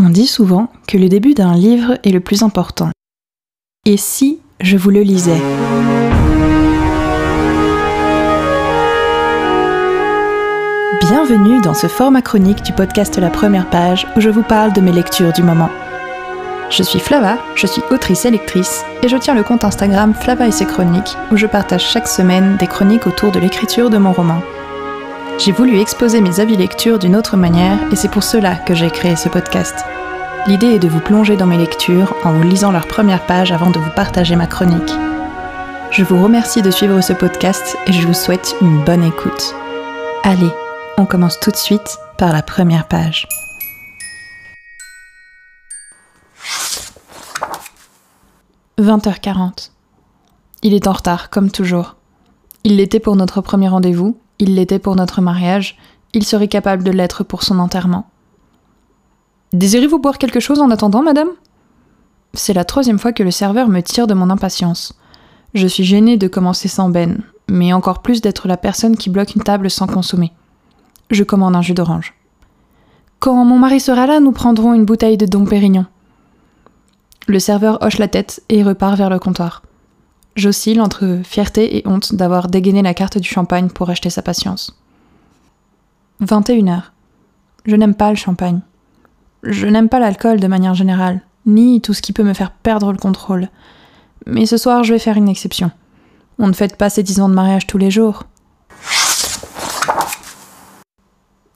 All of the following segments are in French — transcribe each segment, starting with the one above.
On dit souvent que le début d'un livre est le plus important. Et si je vous le lisais? Bienvenue dans ce format chronique du podcast La Première Page où je vous parle de mes lectures du moment. Je suis Flava, je suis autrice et lectrice et je tiens le compte Instagram Flava et ses chroniques où je partage chaque semaine des chroniques autour de l'écriture de mon roman. J'ai voulu exposer mes avis lecture d'une autre manière et c'est pour cela que j'ai créé ce podcast. L'idée est de vous plonger dans mes lectures en vous lisant leurs premières pages avant de vous partager ma chronique. Je vous remercie de suivre ce podcast et je vous souhaite une bonne écoute. Allez, on commence tout de suite par la première page. « 20h40. Il est en retard, comme toujours. Il l'était pour notre premier rendez-vous, il l'était pour notre mariage, il serait capable de l'être pour son enterrement. Désirez-vous boire quelque chose en attendant, madame? C'est la troisième fois que le serveur me tire de mon impatience. Je suis gênée de commencer sans Ben, mais encore plus d'être la personne qui bloque une table sans consommer. Je commande un jus d'orange. Quand mon mari sera là, nous prendrons une bouteille de Dom Pérignon. Le serveur hoche la tête et repart vers le comptoir. J'oscille entre fierté et honte d'avoir dégainé la carte du champagne pour acheter sa patience. 21h. Je n'aime pas le champagne. Je n'aime pas l'alcool de manière générale, ni tout ce qui peut me faire perdre le contrôle. Mais ce soir, je vais faire une exception. On ne fête pas ses dix ans de mariage tous les jours.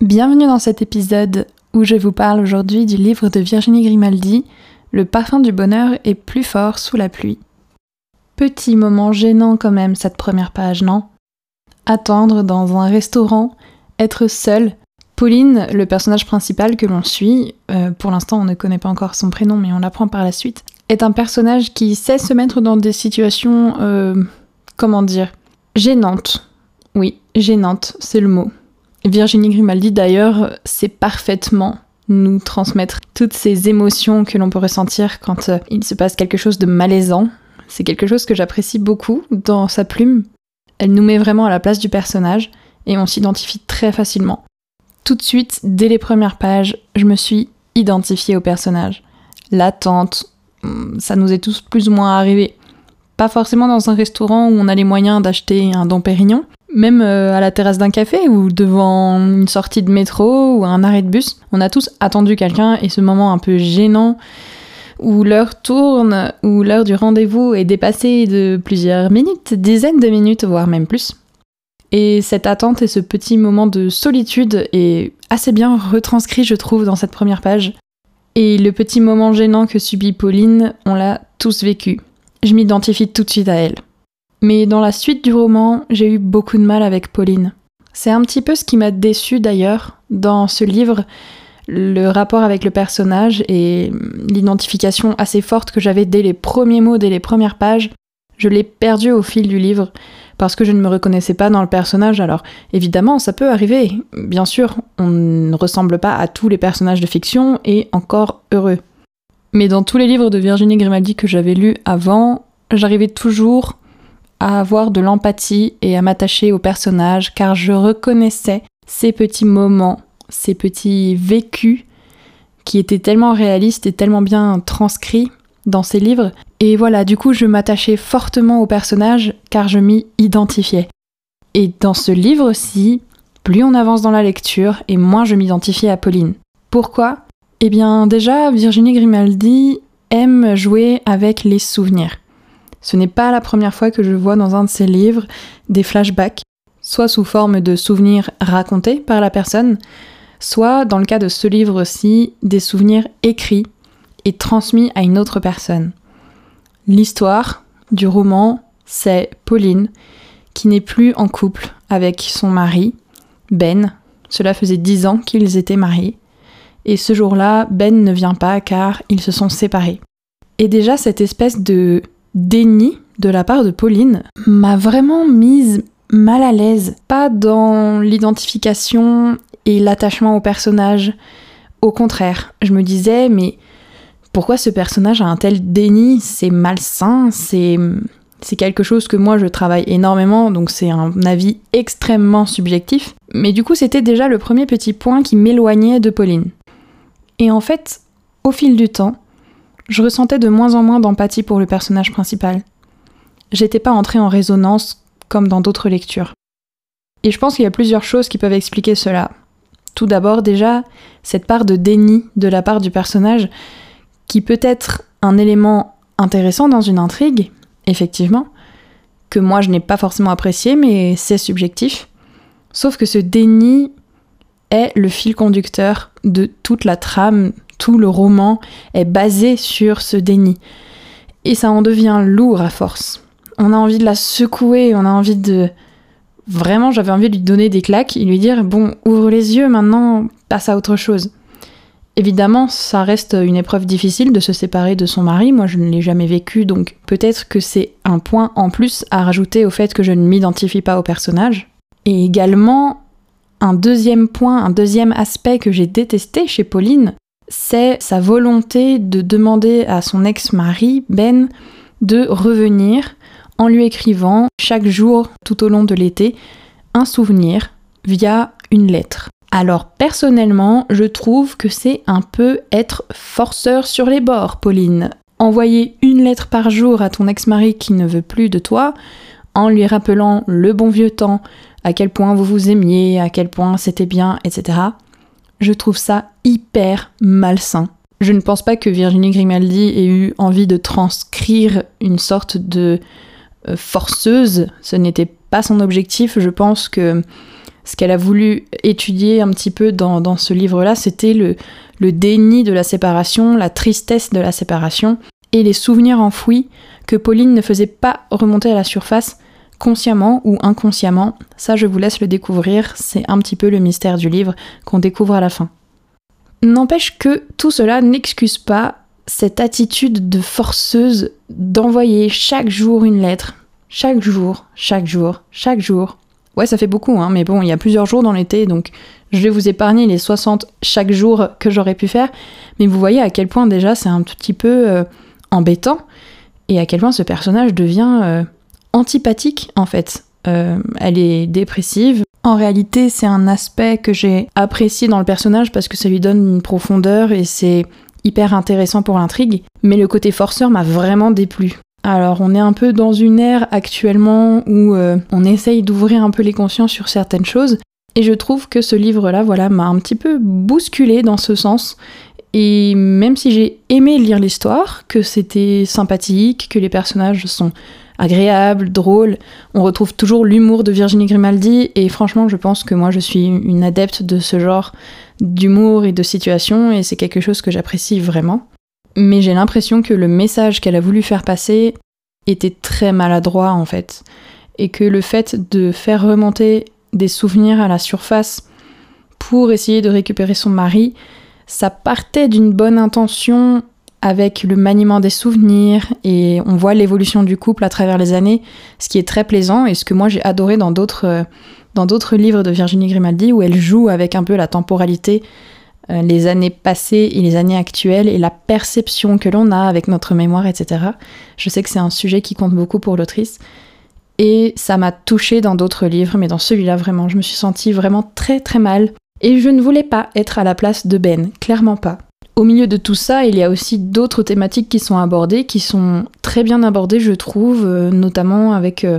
Bienvenue dans cet épisode où je vous parle aujourd'hui du livre de Virginie Grimaldi, Le parfum du bonheur est plus fort sous la pluie. Petit moment gênant quand même cette première page, non? Attendre dans un restaurant, être seul. Pauline, le personnage principal que l'on suit, euh, pour l'instant on ne connaît pas encore son prénom mais on l'apprend par la suite, est un personnage qui sait se mettre dans des situations, euh, comment dire, gênantes. Oui, gênantes, c'est le mot. Virginie Grimaldi d'ailleurs sait parfaitement nous transmettre toutes ces émotions que l'on peut ressentir quand euh, il se passe quelque chose de malaisant, c'est quelque chose que j'apprécie beaucoup dans sa plume. Elle nous met vraiment à la place du personnage et on s'identifie très facilement. Tout de suite, dès les premières pages, je me suis identifiée au personnage. L'attente, hmm, ça nous est tous plus ou moins arrivé. Pas forcément dans un restaurant où on a les moyens d'acheter un Dom Pérignon, même euh, à la terrasse d'un café ou devant une sortie de métro ou un arrêt de bus. On a tous attendu quelqu'un et ce moment un peu gênant où l'heure tourne, où l'heure du rendez-vous est dépassée de plusieurs minutes, dizaines de minutes, voire même plus. Et cette attente et ce petit moment de solitude est assez bien retranscrit, je trouve, dans cette première page. Et le petit moment gênant que subit Pauline, on l'a tous vécu. Je m'identifie tout de suite à elle. Mais dans la suite du roman, j'ai eu beaucoup de mal avec Pauline. C'est un petit peu ce qui m'a déçu d'ailleurs dans ce livre, le rapport avec le personnage et l'identification assez forte que j'avais dès les premiers mots, dès les premières pages, je l'ai perdu au fil du livre parce que je ne me reconnaissais pas dans le personnage. Alors évidemment, ça peut arriver. Bien sûr, on ne ressemble pas à tous les personnages de fiction et encore heureux. Mais dans tous les livres de Virginie Grimaldi que j'avais lus avant, j'arrivais toujours à avoir de l'empathie et à m'attacher au personnage car je reconnaissais ces petits moments ces petits vécus qui étaient tellement réalistes et tellement bien transcrits dans ces livres. Et voilà, du coup, je m'attachais fortement au personnage car je m'y identifiais. Et dans ce livre aussi, plus on avance dans la lecture et moins je m'identifiais à Pauline. Pourquoi? Eh bien, déjà, Virginie Grimaldi aime jouer avec les souvenirs. Ce n'est pas la première fois que je vois dans un de ses livres des flashbacks, soit sous forme de souvenirs racontés par la personne, soit, dans le cas de ce livre-ci, des souvenirs écrits et transmis à une autre personne. L'histoire du roman, c'est Pauline, qui n'est plus en couple avec son mari, Ben. Cela faisait dix ans qu'ils étaient mariés. Et ce jour-là, Ben ne vient pas car ils se sont séparés. Et déjà, cette espèce de déni de la part de Pauline m'a vraiment mise mal à l'aise. Pas dans l'identification et l'attachement au personnage. Au contraire, je me disais, mais pourquoi ce personnage a un tel déni? C'est malsain, c'est c'est quelque chose que moi je travaille énormément, donc c'est un avis extrêmement subjectif. Mais du coup, c'était déjà le premier petit point qui m'éloignait de Pauline. Et en fait, au fil du temps, je ressentais de moins en moins d'empathie pour le personnage principal. J'étais pas entrée en résonance comme dans d'autres lectures. Et je pense qu'il y a plusieurs choses qui peuvent expliquer cela. Tout d'abord, déjà, cette part de déni de la part du personnage, qui peut être un élément intéressant dans une intrigue, effectivement, que moi je n'ai pas forcément apprécié, mais c'est subjectif. Sauf que ce déni est le fil conducteur de toute la trame, tout le roman est basé sur ce déni. Et ça en devient lourd à force. On a envie de la secouer, on a envie de... Vraiment, j'avais envie de lui donner des claques et lui dire, bon, ouvre les yeux maintenant, passe à autre chose. Évidemment, ça reste une épreuve difficile de se séparer de son mari, moi je ne l'ai jamais vécu, donc peut-être que c'est un point en plus à rajouter au fait que je ne m'identifie pas au personnage. Et également, un deuxième point, un deuxième aspect que j'ai détesté chez Pauline, c'est sa volonté de demander à son ex-mari, Ben, de revenir en lui écrivant chaque jour tout au long de l'été un souvenir via une lettre. Alors personnellement, je trouve que c'est un peu être forceur sur les bords, Pauline. Envoyer une lettre par jour à ton ex-mari qui ne veut plus de toi, en lui rappelant le bon vieux temps, à quel point vous vous aimiez, à quel point c'était bien, etc. Je trouve ça hyper malsain. Je ne pense pas que Virginie Grimaldi ait eu envie de transcrire une sorte de forceuse. Ce n'était pas son objectif. Je pense que ce qu'elle a voulu étudier un petit peu dans, ce livre-là, c'était le, le déni de la séparation, la tristesse de la séparation et les souvenirs enfouis que Pauline ne faisait pas remonter à la surface consciemment ou inconsciemment, ça je vous laisse le découvrir, c'est un petit peu le mystère du livre qu'on découvre à la fin. N'empêche que tout cela n'excuse pas cette attitude de forceuse d'envoyer chaque jour une lettre, chaque jour, chaque jour, chaque jour. Ouais, ça fait beaucoup, hein, mais bon, il y a plusieurs jours dans l'été, donc je vais vous épargner les 60 chaque jour que j'aurais pu faire, mais vous voyez à quel point déjà c'est un petit peu euh, embêtant, et à quel point ce personnage devient euh, antipathique en fait. Euh, elle est dépressive. En réalité, c'est un aspect que j'ai apprécié dans le personnage parce que ça lui donne une profondeur et c'est hyper intéressant pour l'intrigue. Mais le côté forceur m'a vraiment déplu. Alors, on est un peu dans une ère actuellement où euh, on essaye d'ouvrir un peu les consciences sur certaines choses. Et je trouve que ce livre-là, voilà, m'a un petit peu bousculé dans ce sens. Et même si j'ai aimé lire l'histoire, que c'était sympathique, que les personnages sont agréable, drôle. On retrouve toujours l'humour de Virginie Grimaldi et franchement, je pense que moi je suis une adepte de ce genre d'humour et de situation et c'est quelque chose que j'apprécie vraiment. Mais j'ai l'impression que le message qu'elle a voulu faire passer était très maladroit en fait et que le fait de faire remonter des souvenirs à la surface pour essayer de récupérer son mari, ça partait d'une bonne intention avec le maniement des souvenirs et on voit l'évolution du couple à travers les années, ce qui est très plaisant et ce que moi j'ai adoré dans d'autres euh, dans d'autres livres de Virginie Grimaldi où elle joue avec un peu la temporalité, euh, les années passées et les années actuelles et la perception que l'on a avec notre mémoire, etc. Je sais que c'est un sujet qui compte beaucoup pour l'autrice et ça m'a touchée dans d'autres livres, mais dans celui-là vraiment, je me suis sentie vraiment très très mal et je ne voulais pas être à la place de Ben, clairement pas. Au milieu de tout ça, il y a aussi d'autres thématiques qui sont abordées, qui sont très bien abordées, je trouve, euh, notamment avec euh,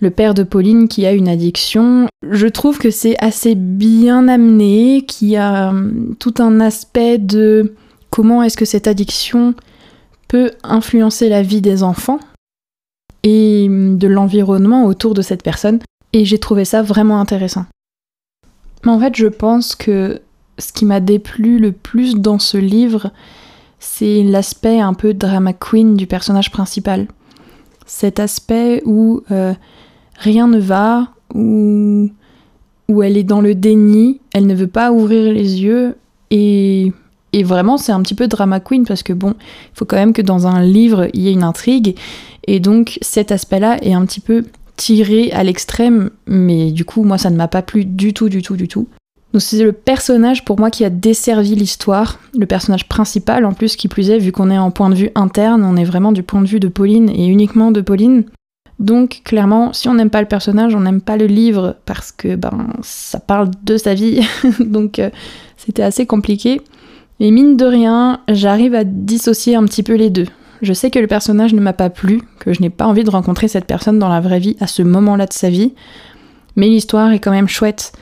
le père de Pauline qui a une addiction. Je trouve que c'est assez bien amené, qu'il y a euh, tout un aspect de comment est-ce que cette addiction peut influencer la vie des enfants et de l'environnement autour de cette personne. Et j'ai trouvé ça vraiment intéressant. En fait, je pense que ce qui m'a déplu le plus dans ce livre, c'est l'aspect un peu drama queen du personnage principal. Cet aspect où euh, rien ne va, où, où elle est dans le déni, elle ne veut pas ouvrir les yeux et, et vraiment c'est un petit peu drama queen parce que bon, il faut quand même que dans un livre il y ait une intrigue et donc cet aspect-là est un petit peu tiré à l'extrême mais du coup moi ça ne m'a pas plu du tout du tout du tout. Donc c'est le personnage pour moi qui a desservi l'histoire, le personnage principal en plus qui plus est, vu qu'on est en point de vue interne, on est vraiment du point de vue de Pauline et uniquement de Pauline. Donc clairement, si on n'aime pas le personnage, on n'aime pas le livre parce que ben ça parle de sa vie, donc euh, c'était assez compliqué. Mais mine de rien, j'arrive à dissocier un petit peu les deux. Je sais que le personnage ne m'a pas plu, que je n'ai pas envie de rencontrer cette personne dans la vraie vie à ce moment-là de sa vie, mais l'histoire est quand même chouette.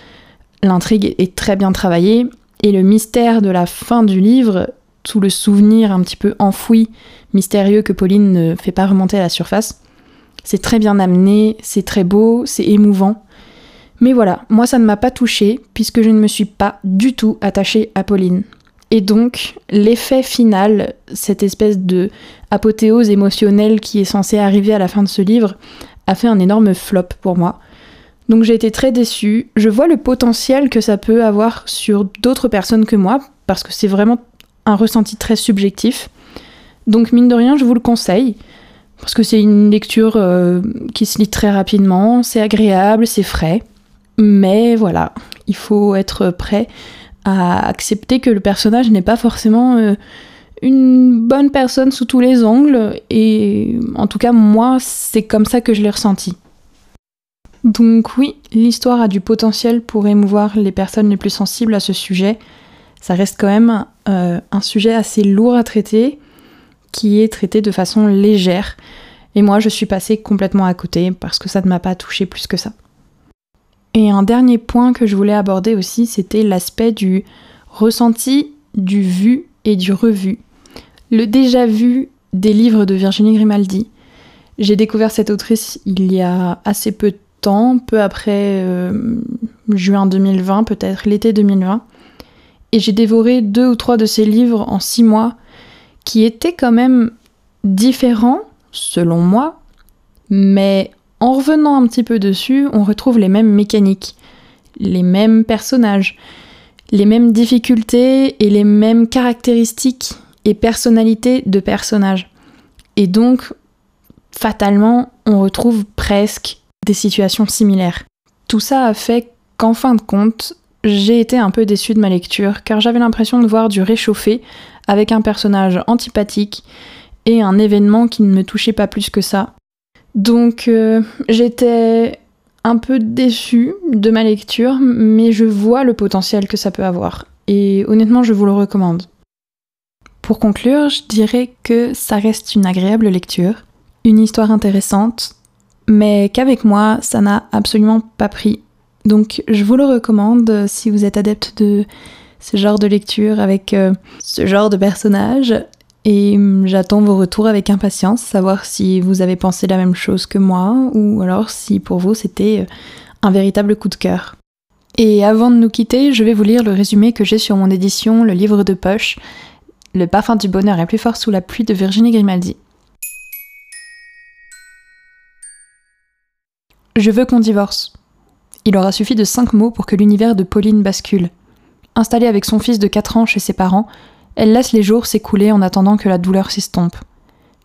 L'intrigue est très bien travaillée, et le mystère de la fin du livre, tout le souvenir un petit peu enfoui, mystérieux que Pauline ne fait pas remonter à la surface, c'est très bien amené, c'est très beau, c'est émouvant. Mais voilà, moi ça ne m'a pas touché puisque je ne me suis pas du tout attachée à Pauline. Et donc, l'effet final, cette espèce de apothéose émotionnelle qui est censée arriver à la fin de ce livre, a fait un énorme flop pour moi. Donc j'ai été très déçue. Je vois le potentiel que ça peut avoir sur d'autres personnes que moi, parce que c'est vraiment un ressenti très subjectif. Donc mine de rien, je vous le conseille, parce que c'est une lecture euh, qui se lit très rapidement, c'est agréable, c'est frais. Mais voilà, il faut être prêt à accepter que le personnage n'est pas forcément euh, une bonne personne sous tous les angles, et en tout cas moi, c'est comme ça que je l'ai ressenti. Donc oui, l'histoire a du potentiel pour émouvoir les personnes les plus sensibles à ce sujet. Ça reste quand même euh, un sujet assez lourd à traiter, qui est traité de façon légère. Et moi, je suis passée complètement à côté parce que ça ne m'a pas touché plus que ça. Et un dernier point que je voulais aborder aussi, c'était l'aspect du ressenti, du vu et du revu. Le déjà vu des livres de Virginie Grimaldi. J'ai découvert cette autrice il y a assez peu de temps, peu après euh, juin 2020, peut-être l'été 2020. Et j'ai dévoré deux ou trois de ses livres en six mois, qui étaient quand même différents, selon moi, mais en revenant un petit peu dessus, on retrouve les mêmes mécaniques, les mêmes personnages, les mêmes difficultés et les mêmes caractéristiques et personnalités de personnages. Et donc, fatalement, on retrouve presque des situations similaires. Tout ça a fait qu'en fin de compte, j'ai été un peu déçue de ma lecture, car j'avais l'impression de voir du réchauffé avec un personnage antipathique et un événement qui ne me touchait pas plus que ça. Donc euh, j'étais un peu déçue de ma lecture, mais je vois le potentiel que ça peut avoir. Et honnêtement, je vous le recommande. Pour conclure, je dirais que ça reste une agréable lecture, une histoire intéressante, mais qu'avec moi, ça n'a absolument pas pris. Donc je vous le recommande si vous êtes adepte de ce genre de lecture avec euh, ce genre de personnage. Et hum, j'attends vos retours avec impatience, savoir si vous avez pensé la même chose que moi ou alors si pour vous c'était euh, un véritable coup de cœur. Et avant de nous quitter, je vais vous lire le résumé que j'ai sur mon édition, le livre de poche, Le parfum du bonheur est plus fort sous la pluie de Virginie Grimaldi. Je veux qu'on divorce. Il aura suffi de cinq mots pour que l'univers de Pauline bascule. Installée avec son fils de 4 ans chez ses parents, elle laisse les jours s'écouler en attendant que la douleur s'estompe,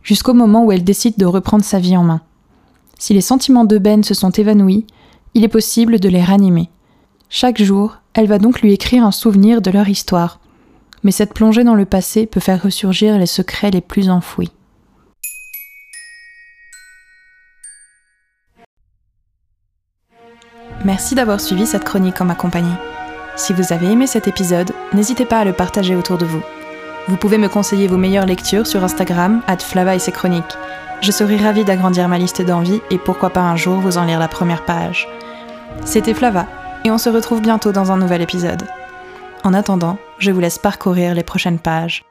jusqu'au moment où elle décide de reprendre sa vie en main. Si les sentiments de Ben se sont évanouis, il est possible de les ranimer. Chaque jour, elle va donc lui écrire un souvenir de leur histoire. Mais cette plongée dans le passé peut faire ressurgir les secrets les plus enfouis. Merci d'avoir suivi cette chronique en ma compagnie. Si vous avez aimé cet épisode, n'hésitez pas à le partager autour de vous. Vous pouvez me conseiller vos meilleures lectures sur Instagram, at Flava et ses chroniques. Je serai ravie d'agrandir ma liste d'envies et pourquoi pas un jour vous en lire la première page. C'était Flava, et on se retrouve bientôt dans un nouvel épisode. En attendant, je vous laisse parcourir les prochaines pages.